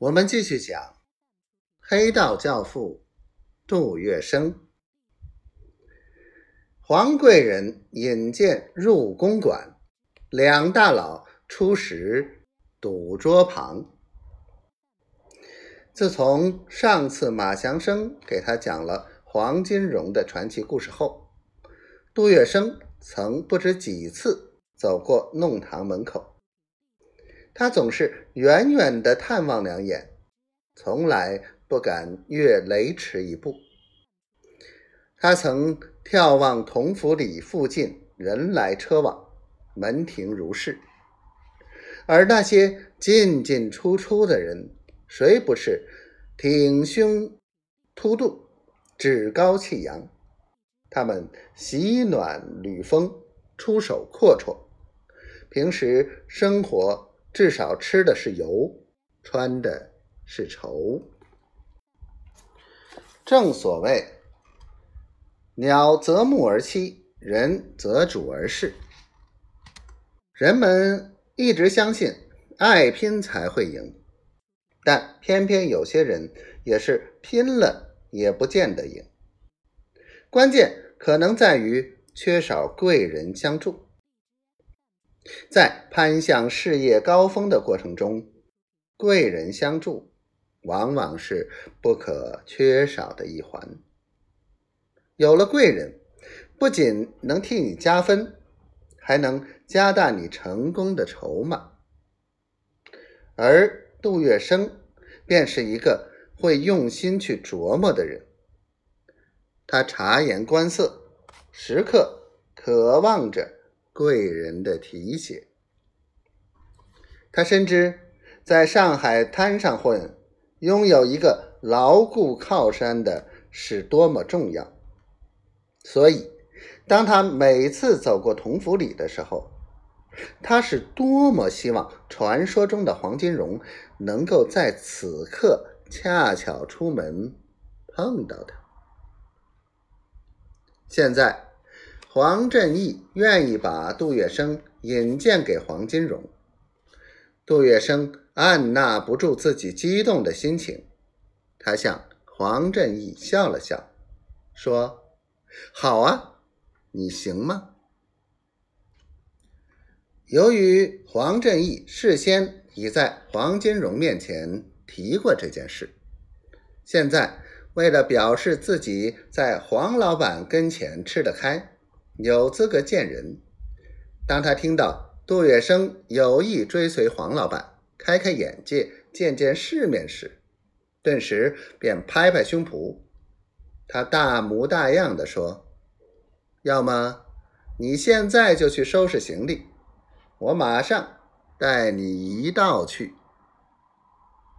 我们继续讲黑道教父杜月笙。黄贵人引荐入公馆，两大佬初时赌桌旁。自从上次马祥生给他讲了黄金荣的传奇故事后，杜月笙曾不知几次走过弄堂门口。他总是远远的探望两眼，从来不敢越雷池一步。他曾眺望同福里附近人来车往，门庭如市，而那些进进出出的人，谁不是挺胸凸肚、趾高气扬？他们喜暖履风，出手阔绰，平时生活。至少吃的是油，穿的是绸。正所谓“鸟择木而栖，人择主而事”。人们一直相信爱拼才会赢，但偏偏有些人也是拼了也不见得赢。关键可能在于缺少贵人相助。在攀向事业高峰的过程中，贵人相助往往是不可缺少的一环。有了贵人，不仅能替你加分，还能加大你成功的筹码。而杜月笙便是一个会用心去琢磨的人，他察言观色，时刻渴望着。贵人的提携，他深知在上海滩上混，拥有一个牢固靠山的是多么重要。所以，当他每次走过同福里的时候，他是多么希望传说中的黄金荣能够在此刻恰巧出门碰到他。现在。黄振义愿意把杜月笙引荐给黄金荣，杜月笙按捺不住自己激动的心情，他向黄振义笑了笑，说：“好啊，你行吗？”由于黄振义事先已在黄金荣面前提过这件事，现在为了表示自己在黄老板跟前吃得开。有资格见人。当他听到杜月笙有意追随黄老板，开开眼界，见见世面时，顿时便拍拍胸脯，他大模大样的说：“要么你现在就去收拾行李，我马上带你一道去。”